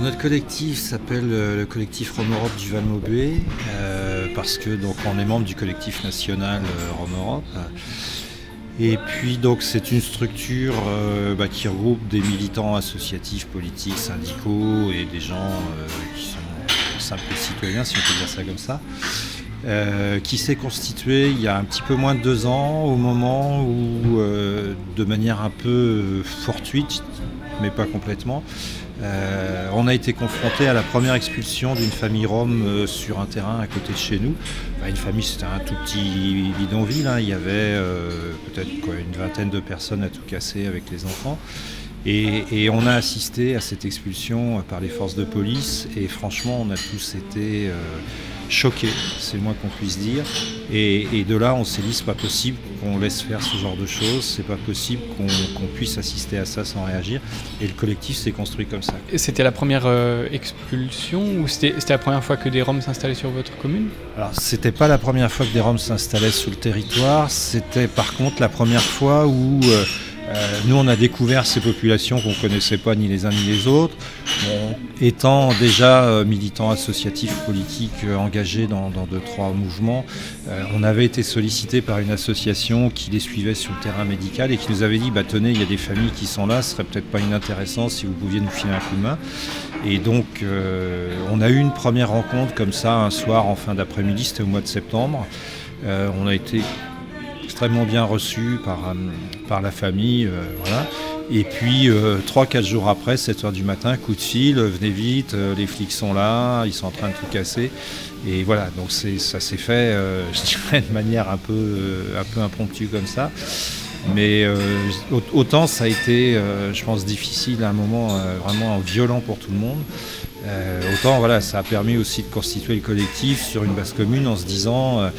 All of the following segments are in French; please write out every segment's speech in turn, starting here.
Notre collectif s'appelle euh, le collectif Rome Europe du Val Maubé euh, parce que donc on est membre du collectif national euh, Rome Europe. Et puis donc c'est une structure bah, qui regroupe des militants associatifs, politiques, syndicaux et des gens qui sont simples citoyens, si on peut dire ça comme ça. qui s'est constitué il y a un petit peu moins de deux ans, au moment où, de manière un peu fortuite, mais pas complètement, euh, on a été confronté à la première expulsion d'une famille rome euh, sur un terrain à côté de chez nous. une famille, c'était un tout petit bidonville. Hein. Il y avait euh, peut-être une vingtaine de personnes à tout casser avec les enfants. Et, on a assisté à cette expulsion par les forces de police. Et franchement, on a tous été choqué, c'est le moins qu'on puisse dire. Et, de là, on s'est dit, c'est pas possible qu'on laisse faire ce genre de choses, c'est pas possible qu'on puisse assister à ça sans réagir. Et le collectif s'est construit comme ça. C'était la première euh, expulsion ou c'était la première fois que des Roms s'installaient sur votre commune? Alors, c'était pas la première fois que des Roms s'installaient sur le territoire, c'était par contre la première fois où. Euh, euh, nous, on a découvert ces populations qu'on ne connaissait pas ni les uns ni les autres. étant déjà euh, militants associatifs politiques euh, engagés dans, deux, trois mouvements, on avait été sollicité par une association qui les suivait sur le terrain médical et qui nous avait dit bah, tenez, il y a des familles qui sont là, ce serait peut-être pas inintéressant si vous pouviez nous filer un coup de main. Et donc, on a eu une première rencontre comme ça un soir en fin d'après-midi, c'était au mois de septembre. on a été bien reçu par, euh, par la famille. Euh, voilà. Et puis, 3-4 euh, jours après, 7h du matin, coup de fil, venez vite, les flics sont là, ils sont en train de tout casser. Et voilà, donc ça s'est fait, je dirais, de manière un peu, un peu impromptue comme ça. Mais autant ça a été, je pense, difficile à un moment vraiment violent pour tout le monde. Autant voilà, ça a permis aussi de constituer le collectif sur une base commune en se disant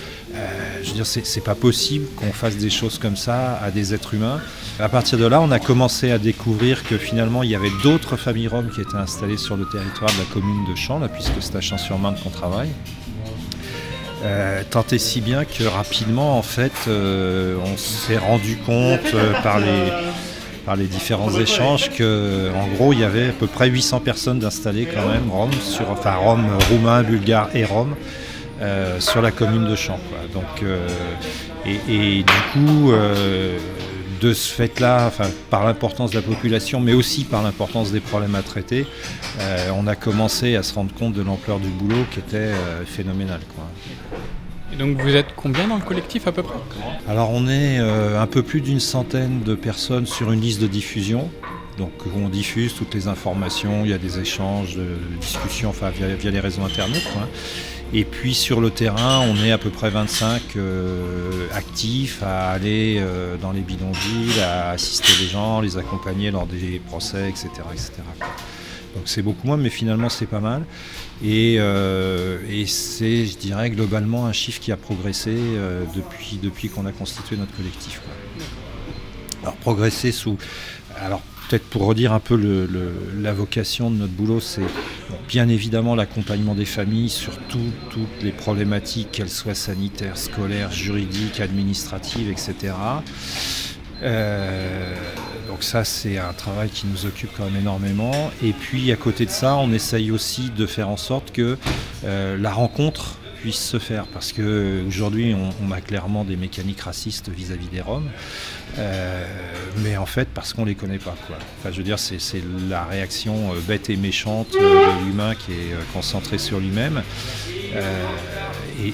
je veux dire, c'est pas possible qu'on fasse des choses comme ça à des êtres humains. À partir de là, on a commencé à découvrir que finalement, il y avait d'autres familles roms qui étaient installées sur le territoire de la commune de Champs, puisque c'est à Champs-sur-Marne qu'on travaille. Euh, tant et si bien que rapidement, en fait, euh, on s'est rendu compte euh, par les par les différents échanges que en gros il y avait à peu près 800 personnes d'installées quand même roms sur roumains bulgares et roms euh, sur la commune de Champs. Donc, euh, et, du coup, euh, de ce fait-là, par l'importance de la population, mais aussi par l'importance des problèmes à traiter, on a commencé à se rendre compte de l'ampleur du boulot qui était phénoménal. Et donc vous êtes combien dans le collectif à peu près? Alors on est un peu plus d'une centaine de personnes sur une liste de diffusion. Donc on diffuse toutes les informations, il y a des échanges, de discussions enfin, via, les réseaux internet. Et puis sur le terrain, on est à peu près 25 euh, actifs à aller euh, dans les bidonvilles, à assister les gens, les accompagner lors des procès, etc. etc. Donc c'est beaucoup moins, mais finalement c'est pas mal. Et, euh, c'est, je dirais, globalement un chiffre qui a progressé depuis, depuis qu'on a constitué notre collectif. Alors progresser sous... Alors peut-être pour redire un peu la vocation de notre boulot, c'est bien évidemment l'accompagnement des familles sur toutes les problématiques, qu'elles soient sanitaires, scolaires, juridiques, administratives, etc. Euh, donc ça, c'est un travail qui nous occupe quand même énormément. Et puis à côté de ça, on essaye aussi de faire en sorte que euh, la rencontre puisse se faire parce qu'aujourd'hui on, a clairement des mécaniques racistes vis-à-vis des Roms euh, mais en fait parce qu'on les connaît pas. Enfin je veux dire c'est la réaction euh, bête et méchante de l'humain qui est concentré sur lui-même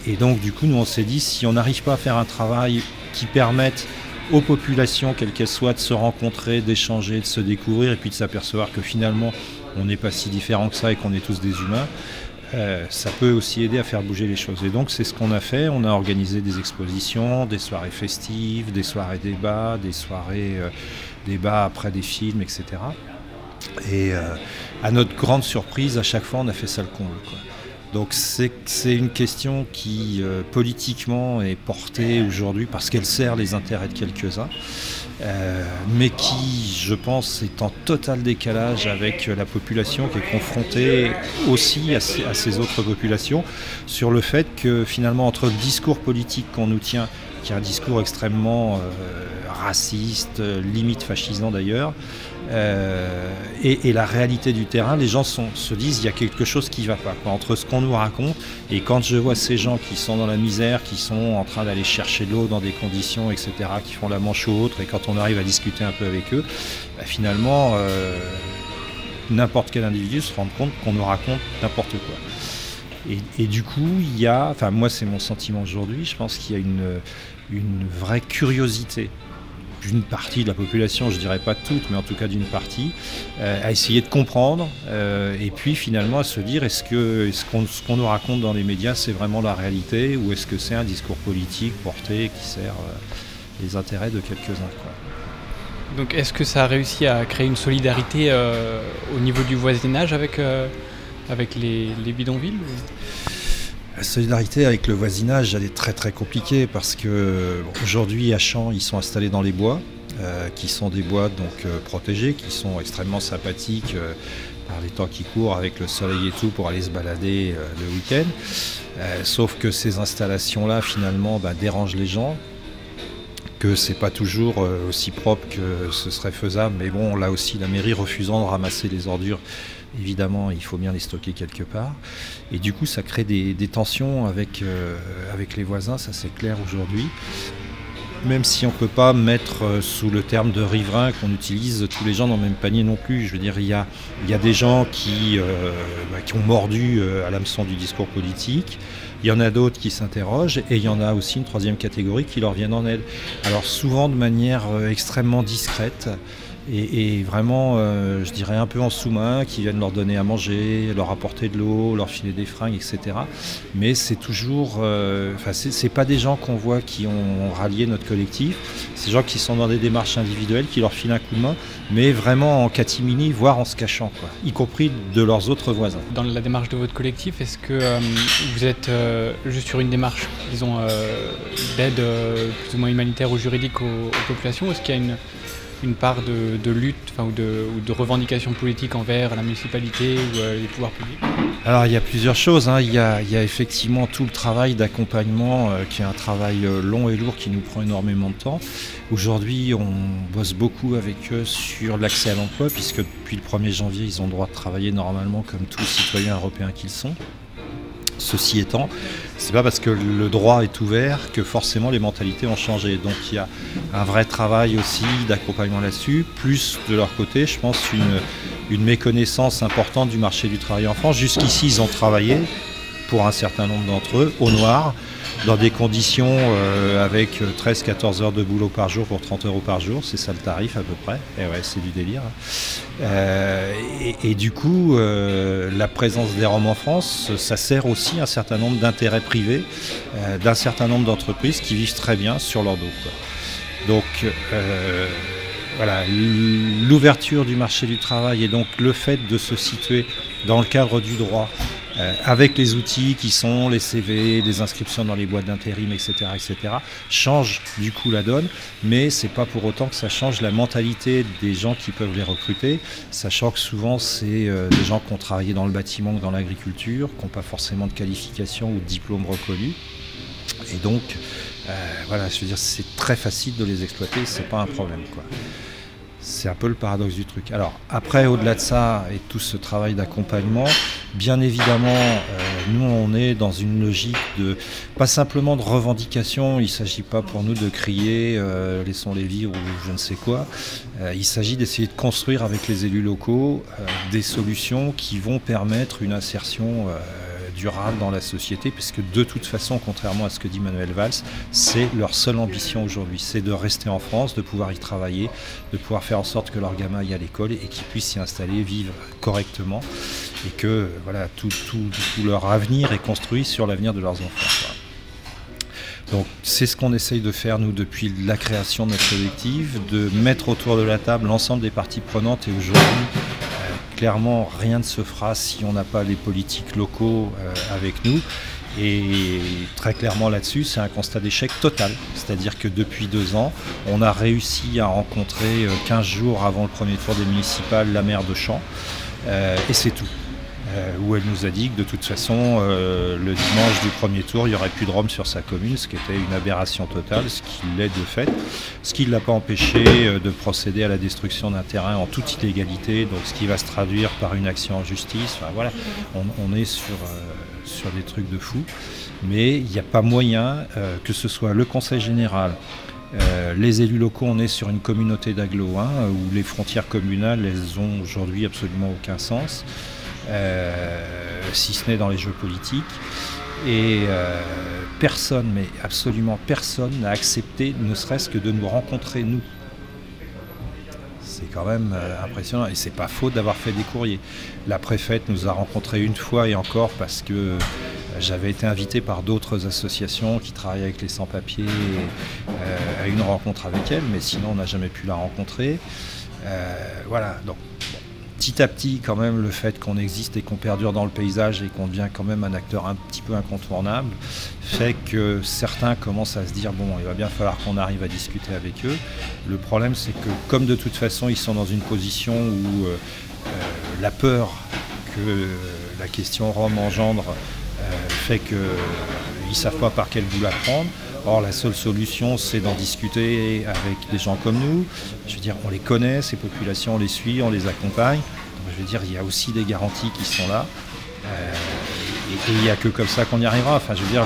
et, donc du coup nous on s'est dit si on n'arrive pas à faire un travail qui permette aux populations, quelles qu'elles soient, de se rencontrer, d'échanger, de se découvrir et puis de s'apercevoir que finalement on n'est pas si différent que ça et qu'on est tous des humains, euh, ça peut aussi aider à faire bouger les choses. Et donc c'est ce qu'on a fait. On a organisé des expositions, des soirées festives, des soirées débats, des soirées euh, débats après des films, etc. Et euh, à notre grande surprise, à chaque fois, on a fait ça le comble. Donc c'est une question qui politiquement est portée aujourd'hui parce qu'elle sert les intérêts de quelques-uns. Euh, mais qui, je pense, est en total décalage avec la population qui est confrontée aussi à ces, autres populations, sur le fait que finalement, entre le discours politique qu'on nous tient, qui a un discours extrêmement raciste, limite fascisant d'ailleurs. et, la réalité du terrain, les gens se disent il y a quelque chose qui ne va pas. Entre ce qu'on nous raconte et quand je vois ces gens qui sont dans la misère, qui sont en train d'aller chercher l'eau dans des conditions, etc., qui font la manche ou autre, et quand on arrive à discuter un peu avec eux, bah, finalement, n'importe quel individu se rend compte qu'on nous raconte n'importe quoi. Et, du coup, il y a, enfin moi c'est mon sentiment aujourd'hui, je pense qu'il y a une, une vraie curiosité d'une partie de la population, je dirais pas toute, mais en tout cas d'une partie, euh, à essayer de comprendre euh, et puis finalement à se dire est-ce que ce qu'on nous raconte dans les médias c'est vraiment la réalité ou est-ce que c'est un discours politique porté qui sert euh, les intérêts de quelques-uns Donc est-ce que ça a réussi à créer une solidarité au niveau du voisinage avec avec les, bidonvilles la solidarité avec le voisinage, elle est très très compliquée parce que aujourd'hui à Champs, ils sont installés dans les bois, euh, qui sont des bois donc euh, protégés, qui sont extrêmement sympathiques euh, par les temps qui courent avec le soleil et tout pour aller se balader le week-end. sauf que ces installations-là finalement bah, dérangent les gens que c'est pas toujours aussi propre que ce serait faisable. Mais bon, là aussi, la mairie refusant de ramasser les ordures évidemment, il faut bien les stocker quelque part. Et du coup, ça crée des, tensions avec, euh, avec les voisins, ça c'est clair aujourd'hui. Même si on ne peut pas mettre euh, sous le terme de riverain qu'on utilise tous les gens dans le même panier non plus. Je veux dire, il y a, des gens qui, euh, bah, ont mordu à l'hameçon du discours politique. Il y en a d'autres qui s'interrogent et il y en a aussi une troisième catégorie qui leur viennent en aide. Alors souvent de manière extrêmement discrète et, vraiment, euh, je dirais un peu en sous-main, qui viennent leur donner à manger, leur apporter de l'eau, leur filer des fringues, etc. Mais c'est toujours, euh, enfin, c'est pas des gens qu'on voit qui ont rallié notre collectif, c'est des gens qui sont dans des démarches individuelles, qui leur filent un coup de main, mais vraiment en catimini, voire en se cachant, quoi, y compris de leurs autres voisins. Dans la démarche de votre collectif, est-ce que euh, vous êtes juste sur une démarche, disons, d'aide plus ou moins humanitaire ou juridique aux, aux populations, est-ce qu'il y a une une part de, lutte ou de, ou, de, revendication politique envers la municipalité ou euh, les pouvoirs publics Alors il y a plusieurs choses. Hein. Il, y a, effectivement tout le travail d'accompagnement euh, qui est un travail euh, long et lourd qui nous prend énormément de temps. Aujourd'hui on bosse beaucoup avec eux sur l'accès à l'emploi puisque depuis le 1er janvier ils ont le droit de travailler normalement comme tous les citoyens européens qu'ils sont. Ceci étant, c'est pas parce que le droit est ouvert que forcément les mentalités ont changé. Donc il y a un vrai travail aussi d'accompagnement là-dessus, plus de leur côté, je pense, une, une méconnaissance importante du marché du travail en France. Jusqu'ici, ils ont travaillé, pour un certain nombre d'entre eux, au noir, dans des conditions euh, avec 13-14 heures de boulot par jour pour 30 euros par jour, c'est ça le tarif à peu près, et ouais c'est du délire. Euh, et, du coup, euh, la présence des Roms en France, ça sert aussi un certain nombre d'intérêts privés d'un certain nombre d'entreprises qui vivent très bien sur leur dos. Donc voilà, l'ouverture du marché du travail et donc le fait de se situer dans le cadre du droit euh, avec les outils qui sont les CV, les inscriptions dans les boîtes d'intérim, etc., etc., change du coup la donne, mais c'est pas pour autant que ça change la mentalité des gens qui peuvent les recruter, sachant que souvent c'est euh, des gens qui ont travaillé dans le bâtiment ou dans l'agriculture, qui n'ont pas forcément de qualification ou de diplôme reconnu, et donc euh, voilà, je veux dire, c'est très facile de les exploiter, c'est pas un problème quoi. C'est un peu le paradoxe du truc. Alors après, au-delà de ça et tout ce travail d'accompagnement, bien évidemment, euh, nous on est dans une logique de pas simplement de revendication. Il ne s'agit pas pour nous de crier euh, laissons-les vivre ou je ne sais quoi. Euh, il s'agit d'essayer de construire avec les élus locaux des solutions qui vont permettre une insertion durable dans la société, puisque de toute façon, contrairement à ce que dit Manuel Valls, c'est leur seule ambition aujourd'hui, c'est de rester en France, de pouvoir y travailler, de pouvoir faire en sorte que leur gamin aille à l'école et qu'ils puissent s'y installer, vivre correctement, et que voilà, tout, tout, leur avenir est construit sur l'avenir de leurs enfants. Donc c'est ce qu'on essaye de faire nous depuis la création de notre collectif, de mettre autour de la table l'ensemble des parties prenantes et aujourd'hui clairement, rien ne se fera si on n'a pas les politiques locaux euh, avec nous. Et très clairement là-dessus, c'est un constat d'échec total. C'est-à-dire que depuis deux ans, on a réussi à rencontrer 15 euh, jours avant le premier tour des municipales la maire de Champs. Euh, et c'est tout. Où elle nous a dit que de toute façon, le dimanche du premier tour, il n'y aurait plus de Roms sur sa commune, ce qui était une aberration totale, ce qui l'est de fait, ce qui ne l'a pas empêché de procéder à la destruction d'un terrain en toute illégalité, donc ce qui va se traduire par une action en justice. Enfin, voilà, on, est sur, sur des trucs de fou, mais il n'y a pas moyen que ce soit le Conseil général, euh, les élus locaux, on est sur une communauté d'agglo hein, où les frontières communales, elles ont aujourd'hui absolument aucun sens, euh, si ce n'est dans les jeux politiques. Et euh, personne, mais absolument personne n'a accepté, ne serait-ce que de nous rencontrer, nous. C'est quand même impressionnant et c'est pas faute d'avoir fait des courriers. La préfète nous a rencontrés une fois et encore parce que j'avais été invité par d'autres associations qui travaillent avec les sans-papiers euh, à une rencontre avec elle, mais sinon on n'a jamais pu la rencontrer. Euh, voilà, donc petit à petit quand même le fait qu'on existe et qu'on perdure dans le paysage et qu'on devient quand même un acteur un petit peu incontournable fait que certains commencent à se dire bon il va bien falloir qu'on arrive à discuter avec eux. Le problème c'est que comme de toute façon ils sont dans une position où euh, la peur que la question Rome engendre euh, fait qu'ils ne savent pas par quel bout la prendre. Or, la seule solution, c'est d'en discuter avec des gens comme nous. Je veux dire, on les connaît, ces populations, on les suit, on les accompagne. je veux dire, il y a aussi des garanties qui sont là. Euh, et il n'y a que comme ça qu'on y arrivera. Enfin, je veux dire,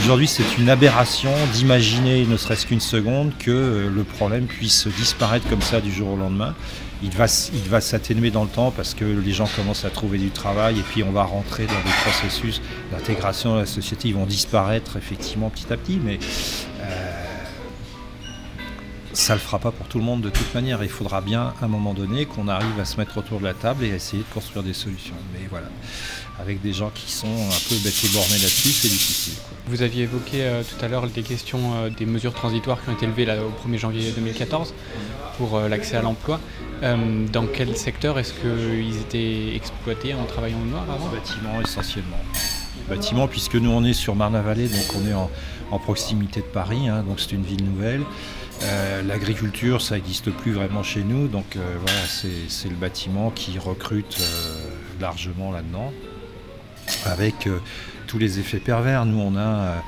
aujourd'hui, c'est une aberration d'imaginer, ne serait-ce qu'une seconde, que le problème puisse disparaître comme ça du jour au lendemain il va, il va s'atténuer dans le temps parce que les gens commencent à trouver du travail et puis on va rentrer dans des processus d'intégration dans la société. Ils vont disparaître effectivement petit à petit, mais euh, ça ne le fera pas pour tout le monde de toute manière. Il faudra bien à un moment donné qu'on arrive à se mettre autour de la table et à essayer de construire des solutions. Mais voilà, avec des gens qui sont un peu bêtés bornés là-dessus, c'est difficile. Vous aviez évoqué euh, tout à l'heure des questions euh, des mesures transitoires qui ont été levées là, au 1er janvier 2014 pour l'accès à l'emploi. Euh, dans quel secteur est-ce qu'ils étaient exploités en travaillant au noir avant? Bâtiment essentiellement. Bâtiment puisque nous on est sur Marne-la-Vallée, donc on est en, proximité de Paris, hein, donc c'est une ville nouvelle. Euh, l'agriculture, ça n'existe plus vraiment chez nous, donc euh, voilà, c'est le bâtiment qui recrute largement là-dedans, avec tous les effets pervers. Nous, on a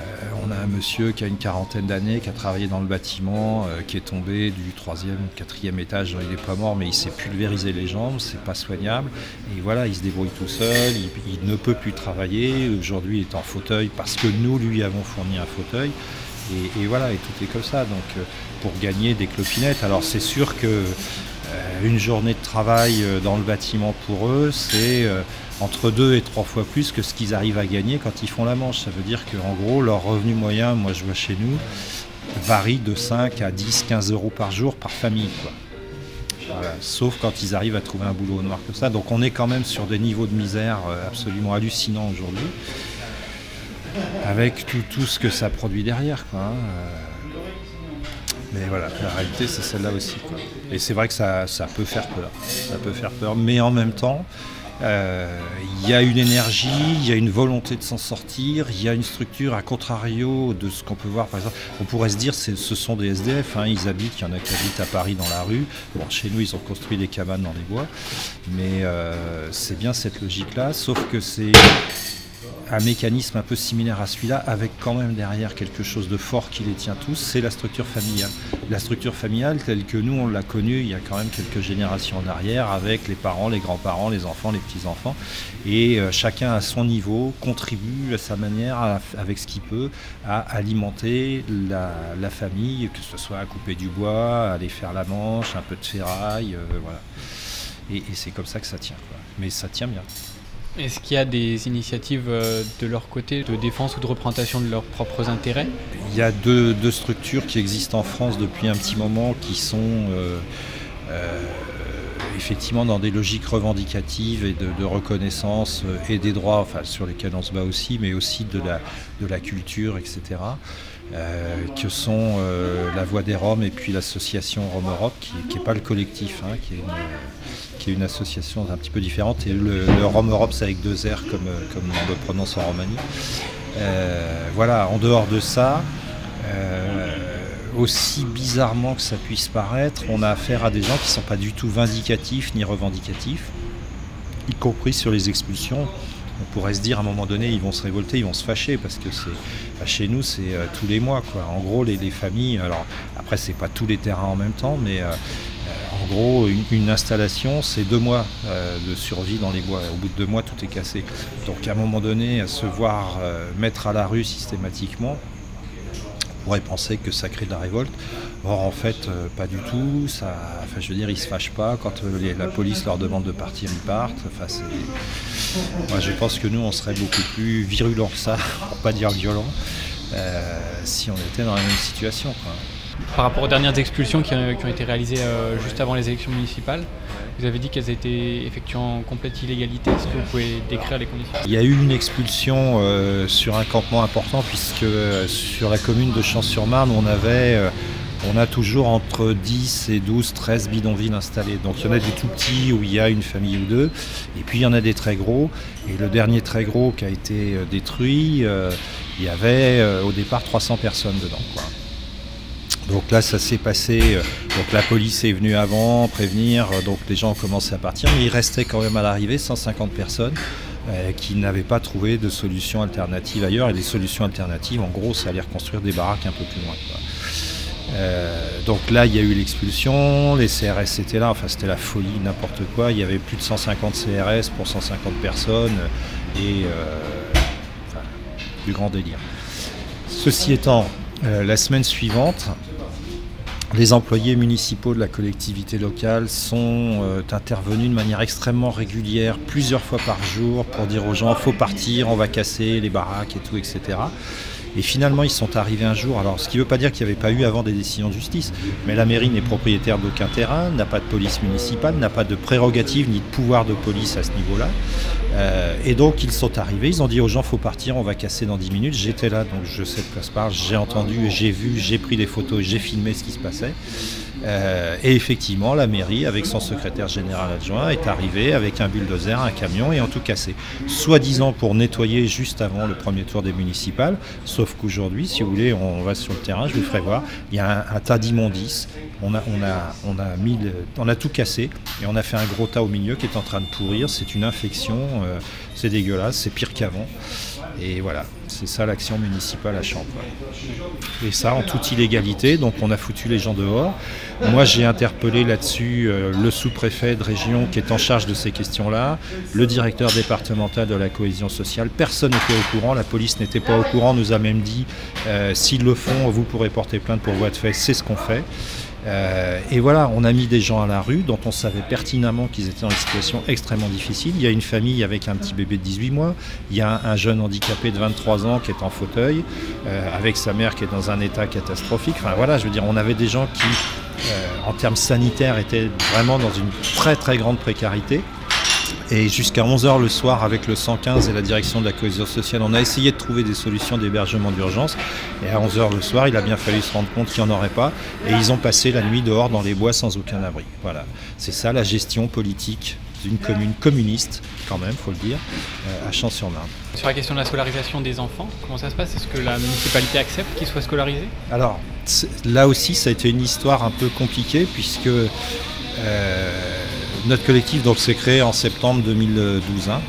euh, on a un monsieur qui a une quarantaine d'années, qui a travaillé dans le bâtiment, euh, qui est tombé du troisième, quatrième étage. Il n'est pas mort, mais il s'est pulvérisé les jambes, c'est pas soignable. Et voilà, il se débrouille tout seul, il, ne peut plus travailler. Aujourd'hui, il est en fauteuil parce que nous lui avons fourni un fauteuil. Et, voilà, et tout est comme ça. Donc, euh, pour gagner des clopinettes, alors c'est sûr que une journée de travail dans le bâtiment pour eux, c'est entre deux et trois fois plus que ce qu'ils arrivent à gagner quand ils font la manche. Ça veut dire qu'en gros, leur revenu moyen, moi je vois chez nous, varie de 5 à 10, 15 euros par jour par famille. Sauf quand ils arrivent à trouver un boulot au noir comme ça. Donc on est quand même sur des niveaux de misère euh, absolument hallucinants aujourd'hui. Avec tout, ce que ça produit derrière. Hein, euh. Mais voilà, la réalité c'est celle-là aussi. Et c'est vrai que ça, ça peut faire peur. Ça peut faire peur. Mais en même temps, il y a une énergie, il y a une volonté de s'en sortir, il y a une structure à contrario de ce qu'on peut voir par exemple. On pourrait se dire ce sont des SDF, hein, ils habitent, il y en a qui habitent à Paris dans la rue. Bon, chez nous ils ont construit des cabanes dans les bois, mais euh, c'est bien cette logique-là, sauf que c'est un mécanisme un peu similaire à celui-là, avec quand même derrière quelque chose de fort qui les tient tous, c'est la structure familiale. La structure familiale telle que nous on l'a connue il y a quand même quelques générations en arrière, avec les parents, les grands-parents, les enfants, les petits-enfants, et euh, chacun à son niveau contribue à sa manière, avec ce qu'il peut, à alimenter la, famille, que ce soit à couper du bois, à aller faire la manche, un peu de ferraille, euh, voilà. Et, c'est comme ça que ça tient. Mais ça tient bien. Est-ce qu'il y a des initiatives euh, de leur côté de défense ou de représentation de leurs propres intérêts? Il y a deux, structures qui existent en France depuis un petit moment qui sont euh, euh, effectivement dans des logiques revendicatives et de, reconnaissance et des droits enfin, sur lesquels on se bat aussi, mais aussi de la, de la culture, etc. que sont la Voix des Roms et puis l'association Rome Europe, qui n'est pas le collectif, hein, qui est une, association un petit peu différente, et le, Rome Europe, c'est avec deux R comme, comme on le prononce en Roumanie. Euh, voilà, en dehors de ça, euh, aussi bizarrement que ça puisse paraître, on a affaire à des gens qui ne sont pas du tout vindicatifs ni revendicatifs. y compris sur les expulsions. On pourrait se dire à un moment donné, ils vont se révolter, ils vont se fâcher parce que c'est bah, chez nous, c'est euh, tous les mois. En gros, les, familles, alors après, c'est pas tous les terrains en même temps, mais euh, euh, en gros, une, installation, c'est deux mois de survie dans les bois. Au bout de deux mois, tout est cassé. Donc à un moment donné, se voir mettre à la rue systématiquement, on pourrait penser que ça crée de la révolte. Or, en fait, pas du tout. Ça, enfin, je veux dire, ils se fâchent pas. Quand la police leur demande de partir, ils partent. Enfin, moi, je pense que nous, on serait beaucoup plus virulents que ça, pour pas dire violent, euh, si on était dans la même situation. Par rapport aux dernières expulsions qui, ont été réalisées euh, juste avant les élections municipales, vous avez dit qu'elles étaient effectuées en complète illégalité. Est-ce que vous pouvez décrire les conditions? Il y a eu une expulsion euh, sur un campement important, puisque sur la commune de Champs-sur-Marne, on avait on a toujours entre 10 et 12, 13 bidonvilles installés. Donc il y en a des tout petits où il y a une famille ou deux, et puis il y en a des très gros. Et le dernier très gros qui a été euh, détruit, euh, il y avait euh, au départ 300 personnes dedans. Donc là, ça s'est passé. donc la police est venue avant, prévenir. Donc les gens ont commencé à partir, mais il restait quand même à l'arrivée 150 personnes qui n'avaient pas trouvé de solution alternative ailleurs. Et les solutions alternatives, en gros, ça allait reconstruire des baraques un peu plus loin. Euh, donc là, il y a eu l'expulsion, les CRS étaient là, enfin c'était la folie, n'importe quoi. Il y avait plus de 150 CRS pour 150 personnes et euh, du grand délire. Ceci étant, euh, la semaine suivante, les employés municipaux de la collectivité locale sont intervenus de manière extrêmement régulière, plusieurs fois par jour, pour dire aux gens faut partir, on va casser les baraques et tout, etc. Et finalement, ils sont arrivés un jour. Alors, ce qui ne veut pas dire qu'il n'y avait pas eu avant des décisions de justice, mais la mairie n'est propriétaire d'aucun terrain, n'a pas de police municipale, n'a pas de prérogative ni de pouvoir de police à ce niveau-là. Euh, et donc, ils sont arrivés, ils ont dit aux gens faut partir, on va casser dans 10 minutes. J'étais là, donc je sais de quoi se parle. J'ai entendu, j'ai vu, j'ai pris des photos, j'ai filmé ce qui se passait. Euh, et effectivement, la mairie, avec son secrétaire général adjoint, est arrivée avec un bulldozer, un camion et ont tout cassé. Soi-disant pour nettoyer juste avant le premier tour des municipales, sauf qu'aujourd'hui, si vous voulez, on va sur le terrain, je vous ferai voir, il y a un, tas d'immondices. On a, on, a, on, a on a tout cassé et on a fait un gros tas au milieu qui est en train de pourrir. C'est une infection, euh, c'est dégueulasse, c'est pire qu'avant. Et voilà, c'est ça l'action municipale à Champs. Et ça en toute illégalité, donc on a foutu les gens dehors. Moi j'ai interpellé là-dessus euh, le sous-préfet de région qui est en charge de ces questions-là, le directeur départemental de la cohésion sociale. Personne n'était au courant, la police n'était pas au courant, nous a même dit euh, s'ils le font, vous pourrez porter plainte pour voie de fait, c'est ce qu'on fait. Euh, et voilà, on a mis des gens à la rue dont on savait pertinemment qu'ils étaient dans une situation extrêmement difficile. Il y a une famille avec un petit bébé de 18 mois, il y a un, jeune handicapé de 23 ans qui est en fauteuil, euh, avec sa mère qui est dans un état catastrophique. Enfin voilà, je veux dire, on avait des gens qui, euh, en termes sanitaires, étaient vraiment dans une très très grande précarité. Et jusqu'à 11h le soir, avec le 115 et la direction de la cohésion sociale, on a essayé de trouver des solutions d'hébergement d'urgence. Et à 11h le soir, il a bien fallu se rendre compte qu'il n'y en aurait pas. Et ils ont passé la nuit dehors dans les bois sans aucun abri. Voilà. C'est ça la gestion politique d'une commune communiste, quand même, faut le dire, euh, à Champs-sur-Marne. Sur la question de la scolarisation des enfants, comment ça se passe? Est-ce que la municipalité accepte qu'ils soient scolarisés? Alors, là aussi, ça a été une histoire un peu compliquée, puisque. Euh, notre collectif s'est créé en septembre 2012. Hein.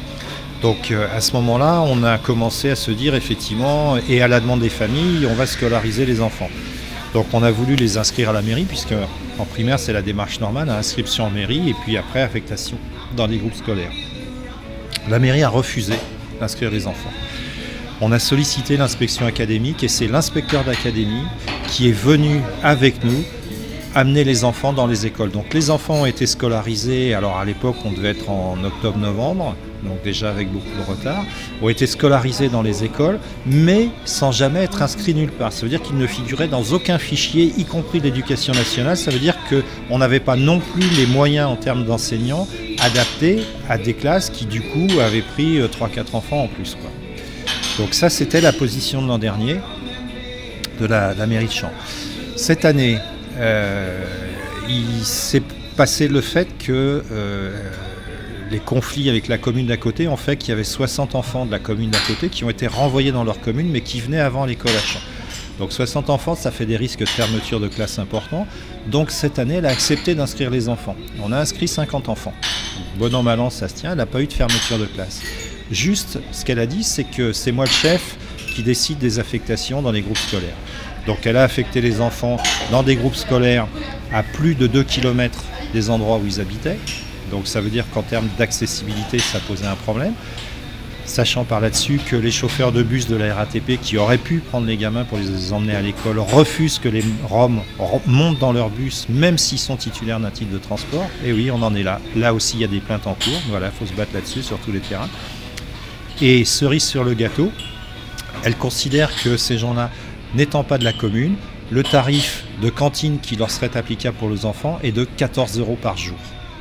Donc euh, à ce moment-là, on a commencé à se dire effectivement, et à la demande des familles, on va scolariser les enfants. Donc on a voulu les inscrire à la mairie, puisque en primaire c'est la démarche normale, hein, inscription en mairie et puis après affectation dans les groupes scolaires. La mairie a refusé d'inscrire les enfants. On a sollicité l'inspection académique et c'est l'inspecteur d'académie qui est venu avec nous amener les enfants dans les écoles. Donc les enfants ont été scolarisés, alors à l'époque on devait être en octobre-novembre, donc déjà avec beaucoup de retard, ont été scolarisés dans les écoles, mais sans jamais être inscrits nulle part. Ça veut dire qu'ils ne figuraient dans aucun fichier, y compris l'éducation nationale. Ça veut dire qu'on n'avait pas non plus les moyens en termes d'enseignants adaptés à des classes qui du coup avaient pris 3-4 euh, enfants en plus. Donc ça c'était la position de l'an dernier de la, la mairie de Champs. Cette année, il s'est passé le fait que euh, les conflits avec la commune d'à côté ont fait qu'il y avait 60 enfants de la commune d'à côté qui ont été renvoyés dans leur commune mais qui venaient avant l'école à Champs. Donc 60 enfants, ça fait des risques de fermeture de classe importants. Donc cette année, elle a accepté d'inscrire les enfants. On a inscrit 50 enfants. Bon an, mal an, ça se tient, elle n'a pas eu de fermeture de classe. Juste, ce qu'elle a dit, c'est que c'est moi le chef qui décide des affectations dans les groupes scolaires. Donc elle a affecté les enfants dans des groupes scolaires à plus de 2 km des endroits où ils habitaient. Donc ça veut dire qu'en termes d'accessibilité, ça posait un problème. Sachant par là-dessus que les chauffeurs de bus de la RATP qui auraient pu prendre les gamins pour les emmener à l'école refusent que les Roms montent dans leur bus, même s'ils sont titulaires d'un titre de transport. Et oui, on en est là. Là aussi, il y a des plaintes en cours. Voilà, il faut se battre là-dessus sur tous les terrains. Et cerise sur le gâteau, elle considère que ces gens-là, n'étant pas de la commune, le tarif de cantine qui leur serait applicable pour les enfants est de 14 euros par jour.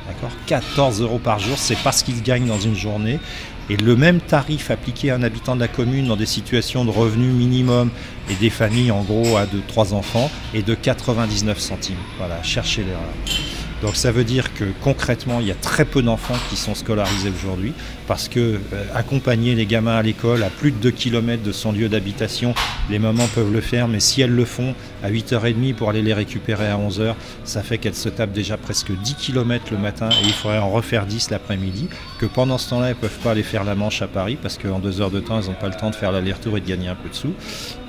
D'accord? 14 euros par jour, c'est pas ce qu'ils gagnent dans une journée. Et le même tarif appliqué à un habitant de la commune dans des situations de revenus minimum et des familles en gros à de 3 enfants est de 99 centimes. Voilà, cherchez l'erreur. Donc ça veut dire que concrètement, il y a très peu d'enfants qui sont scolarisés aujourd'hui parce que euh, accompagner les gamins à l'école à plus de 2 km de son lieu d'habitation, les mamans peuvent le faire, mais si elles le font à 8h30 pour aller les récupérer à 11h, ça fait qu'elles se tapent déjà presque 10 km le matin et il faudrait en refaire 10 l'après-midi, que pendant ce temps-là, elles ne peuvent pas aller faire la manche à Paris parce qu'en deux heures de temps, elles n'ont pas le temps de faire l'aller-retour et de gagner un peu de sous.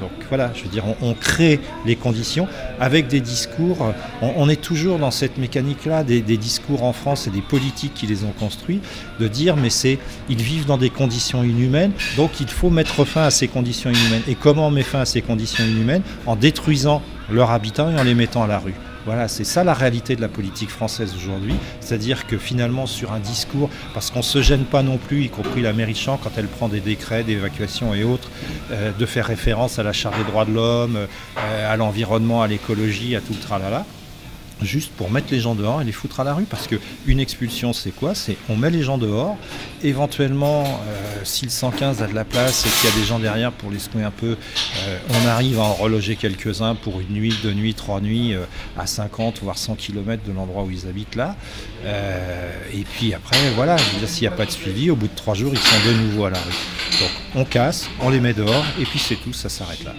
Donc voilà, je veux dire, on, crée les conditions avec des discours, on est toujours dans cette mécanique là des, discours en France et des politiques qui les ont construits, de dire mais c'est ils vivent dans des conditions inhumaines, donc il faut mettre fin à ces conditions inhumaines. Et comment on met fin à ces conditions inhumaines? En détruisant leurs habitants et en les mettant à la rue. Voilà, c'est ça la réalité de la politique française aujourd'hui. C'est-à-dire que finalement, sur un discours, parce qu'on ne se gêne pas non plus, y compris la mairie Champ, quand elle prend des décrets d'évacuation et autres, euh, de faire référence à la Charte des droits de l'homme, euh, à l'environnement, à l'écologie, à tout le tralala juste pour mettre les gens dehors et les foutre à la rue. Parce qu'une expulsion, c'est quoi? C'est on met les gens dehors, éventuellement, euh, si le 115 a de la place et qu'il y a des gens derrière pour les secouer un peu, euh, on arrive à en reloger quelques-uns pour une nuit, deux nuits, trois nuits, euh, à 50 voire 100 km de l'endroit où ils habitent là. et puis après, voilà, s'il n'y a pas de suivi, au bout de trois jours, ils sont de nouveau à la rue. Donc on casse, on les met dehors, et puis c'est tout, ça s'arrête là.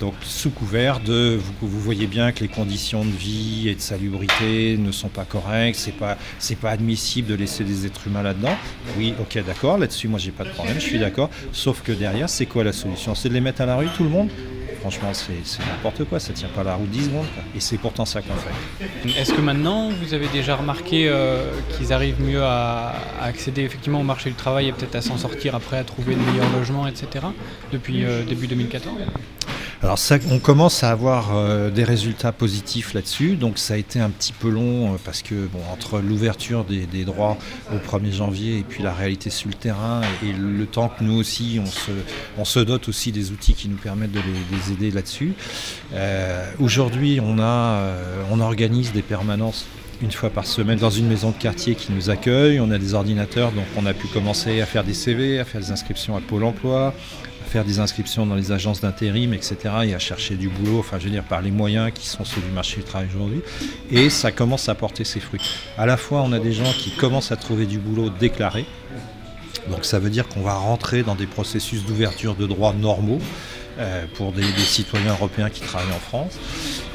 Donc sous couvert de, vous, voyez bien que les conditions de vie et de salubrité ne sont pas correctes, c'est pas, c'est pas admissible de laisser des êtres humains là-dedans. Oui, ok, d'accord, là-dessus moi j'ai pas de problème, je suis d'accord. Sauf que derrière, c'est quoi la solution? C'est de les mettre à la rue tout le monde? Franchement, c'est, n'importe quoi, ça tient pas la route 10 secondes. Et c'est pourtant ça qu'on fait. Est-ce que maintenant, vous avez déjà remarqué euh, qu'ils arrivent mieux à, accéder effectivement au marché du travail et peut-être à s'en sortir après, à trouver de meilleurs logements, etc. depuis euh, début 2014 alors ça, on commence à avoir euh, des résultats positifs là-dessus, donc ça a été un petit peu long euh, parce que bon, entre l'ouverture des, droits au 1er janvier et puis la réalité sur le terrain et, le temps que nous aussi on se, on dote aussi des outils qui nous permettent de les, aider là-dessus. Euh, aujourd'hui on, a, on organise des permanences une fois par semaine dans une maison de quartier qui nous accueille. On a des ordinateurs, donc on a pu commencer à faire des CV, à faire des inscriptions à Pôle emploi, faire des inscriptions dans les agences d'intérim, etc. et à chercher du boulot, enfin je veux dire par les moyens qui sont ceux du marché du travail aujourd'hui. Et ça commence à porter ses fruits. À la fois on a des gens qui commencent à trouver du boulot déclaré. Donc ça veut dire qu'on va rentrer dans des processus d'ouverture de droits normaux. Euh, pour des, citoyens européens qui travaillent en France.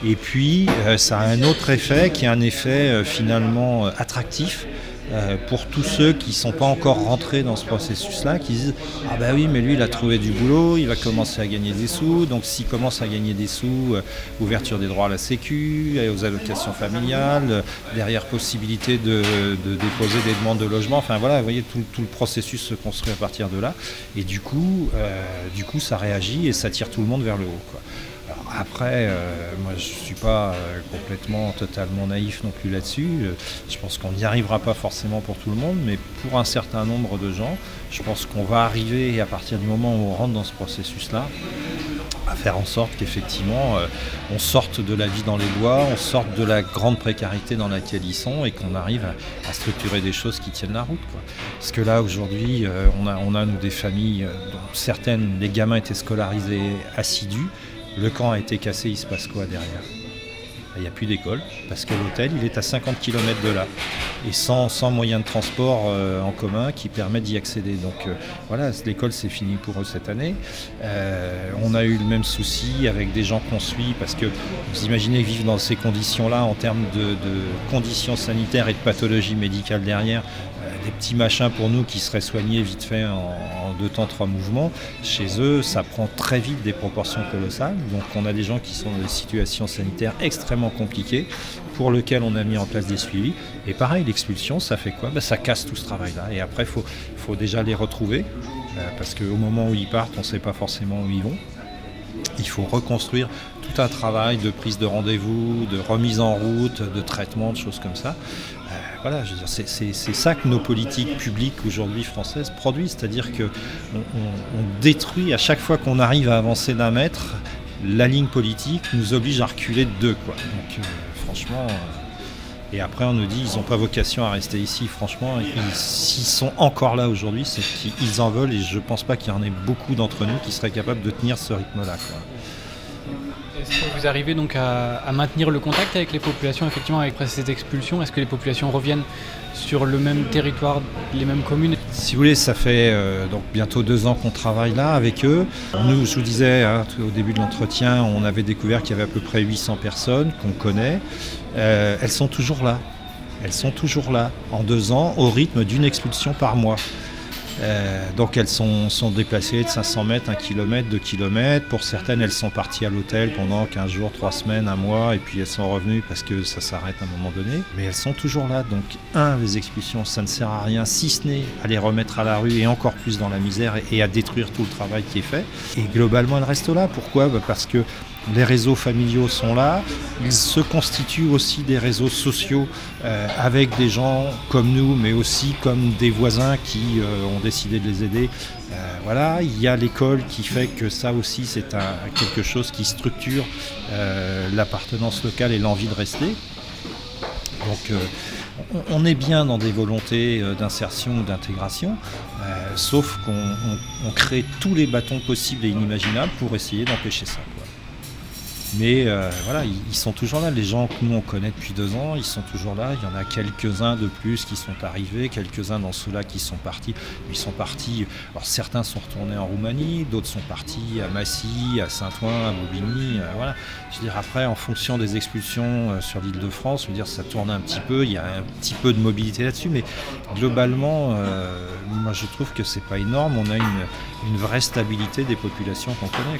Et puis, euh, ça a un autre effet qui est un effet euh, finalement attractif euh, pour tous ceux qui ne sont pas encore rentrés dans ce processus-là, qui disent Ah ben oui, mais lui, il a trouvé du boulot, il va commencer à gagner des sous. Donc, s'il commence à gagner des sous, euh, ouverture des droits à la Sécu, et aux allocations familiales, euh, derrière possibilité de, déposer des demandes de logement. Enfin voilà, vous voyez, tout, le processus se construit à partir de là. Et du coup, du coup ça réagit et ça tire tout le monde vers le haut. Quoi après, euh, moi je ne suis pas euh, complètement, totalement naïf non plus là-dessus. Euh, je pense qu'on n'y arrivera pas forcément pour tout le monde, mais pour un certain nombre de gens, je pense qu'on va arriver, à partir du moment où on rentre dans ce processus-là, à faire en sorte qu'effectivement on sorte de la vie dans les bois, on sorte de la grande précarité dans laquelle ils sont et qu'on arrive à, structurer des choses qui tiennent la route. Parce que là aujourd'hui on, a, on a nous des familles dont certaines, les gamins étaient scolarisés assidus, le camp a été cassé, il se passe quoi derrière? Il n'y a plus d'école parce que l'hôtel il est à 50 km de là et sans, sans moyen de transport euh, en commun qui permet d'y accéder. Donc euh, voilà, l'école c'est fini pour eux cette année. Euh, on a eu le même souci avec des gens qu'on suit parce que vous imaginez vivre dans ces conditions-là en termes de, conditions sanitaires et de pathologies médicales derrière des petits machins pour nous qui seraient soignés vite fait en, deux temps, trois mouvements. Chez eux, ça prend très vite des proportions colossales. Donc on a des gens qui sont dans des situations sanitaires extrêmement compliquées pour lesquelles on a mis en place des suivis. Et pareil, l'expulsion, ça fait quoi? Ben, Ça casse tout ce travail-là. Et après, il faut, faut, déjà les retrouver, euh, parce qu'au moment où ils partent, on ne sait pas forcément où ils vont. Il faut reconstruire tout un travail de prise de rendez-vous, de remise en route, de traitement, de choses comme ça. Voilà, c'est ça que nos politiques publiques aujourd'hui françaises produisent, c'est-à-dire qu'on on, détruit à chaque fois qu'on arrive à avancer d'un mètre, la ligne politique nous oblige à reculer de deux. Donc, euh, franchement. Euh, et après, on nous dit ils n'ont pas vocation à rester ici. Franchement, s'ils sont encore là aujourd'hui, c'est qu'ils en veulent. Et je ne pense pas qu'il y en ait beaucoup d'entre nous qui seraient capables de tenir ce rythme-là. Est-ce que vous arrivez donc à, maintenir le contact avec les populations, effectivement, avec cette expulsion Est-ce que les populations reviennent sur le même territoire, les mêmes communes? Si vous voulez, ça fait euh, donc bientôt deux ans qu'on travaille là avec eux. Nous, je vous disais hein, au début de l'entretien, on avait découvert qu'il y avait à peu près 800 personnes qu'on connaît. Euh, elles sont toujours là. Elles sont toujours là en deux ans au rythme d'une expulsion par mois. Euh, donc elles sont, déplacées de 500 mètres, 1 km, 2 km. Pour certaines, elles sont parties à l'hôtel pendant 15 jours, 3 semaines, 1 mois, et puis elles sont revenues parce que ça s'arrête à un moment donné. Mais elles sont toujours là. Donc, un, les expulsions, ça ne sert à rien, si ce n'est à les remettre à la rue et encore plus dans la misère et, et à détruire tout le travail qui est fait. Et globalement, elles restent là. Pourquoi? Bah Parce que les réseaux familiaux sont là. Il se constituent aussi des réseaux sociaux euh, avec des gens comme nous, mais aussi comme des voisins qui euh, ont décidé de les aider. Euh, voilà, il y a l'école qui fait que ça aussi c'est quelque chose qui structure l'appartenance locale et l'envie de rester. Donc on, on est bien dans des volontés d'insertion ou d'intégration, sauf qu'on crée tous les bâtons possibles et inimaginables pour essayer d'empêcher ça. Mais euh, voilà, ils, sont toujours là. Les gens que nous on connaît depuis deux ans, ils sont toujours là. Il y en a quelques-uns de plus qui sont arrivés, quelques-uns dans ceux-là qui sont partis. Ils sont partis. Alors certains sont retournés en Roumanie, d'autres sont partis à Massy, à Saint-Ouen, à Bobigny. Euh, voilà. Je veux dire après, en fonction des expulsions euh, sur l'île de France, je veux dire ça tourne un petit peu. Il y a un petit peu de mobilité là-dessus, mais globalement, moi je trouve que c'est pas énorme. On a une vraie stabilité des populations qu'on connaît.